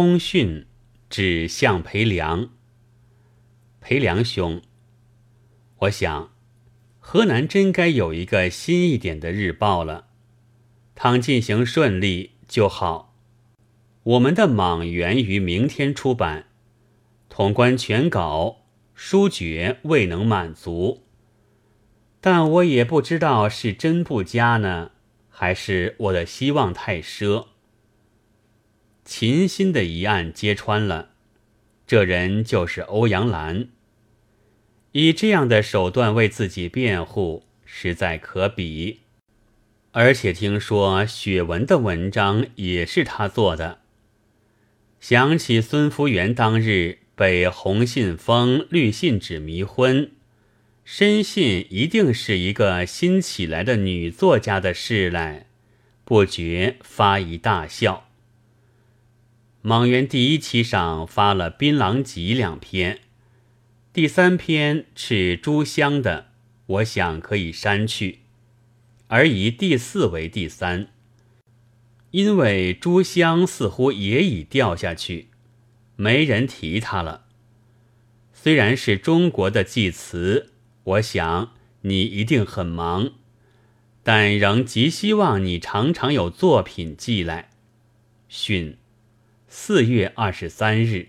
通讯指向裴良。裴良兄，我想河南真该有一个新一点的日报了。倘进行顺利就好。我们的莽源于明天出版，统观全稿，书觉未能满足。但我也不知道是真不佳呢，还是我的希望太奢。秦心的一案揭穿了，这人就是欧阳兰。以这样的手段为自己辩护，实在可比。而且听说雪文的文章也是他做的。想起孙福元当日被红信封、绿信纸迷昏。深信一定是一个新起来的女作家的事来，不觉发一大笑。莽原第一期上发了《槟榔集》两篇，第三篇是朱香的，我想可以删去，而以第四为第三，因为朱香似乎也已掉下去，没人提他了。虽然是中国的祭词。我想你一定很忙，但仍极希望你常常有作品寄来。训，四月二十三日。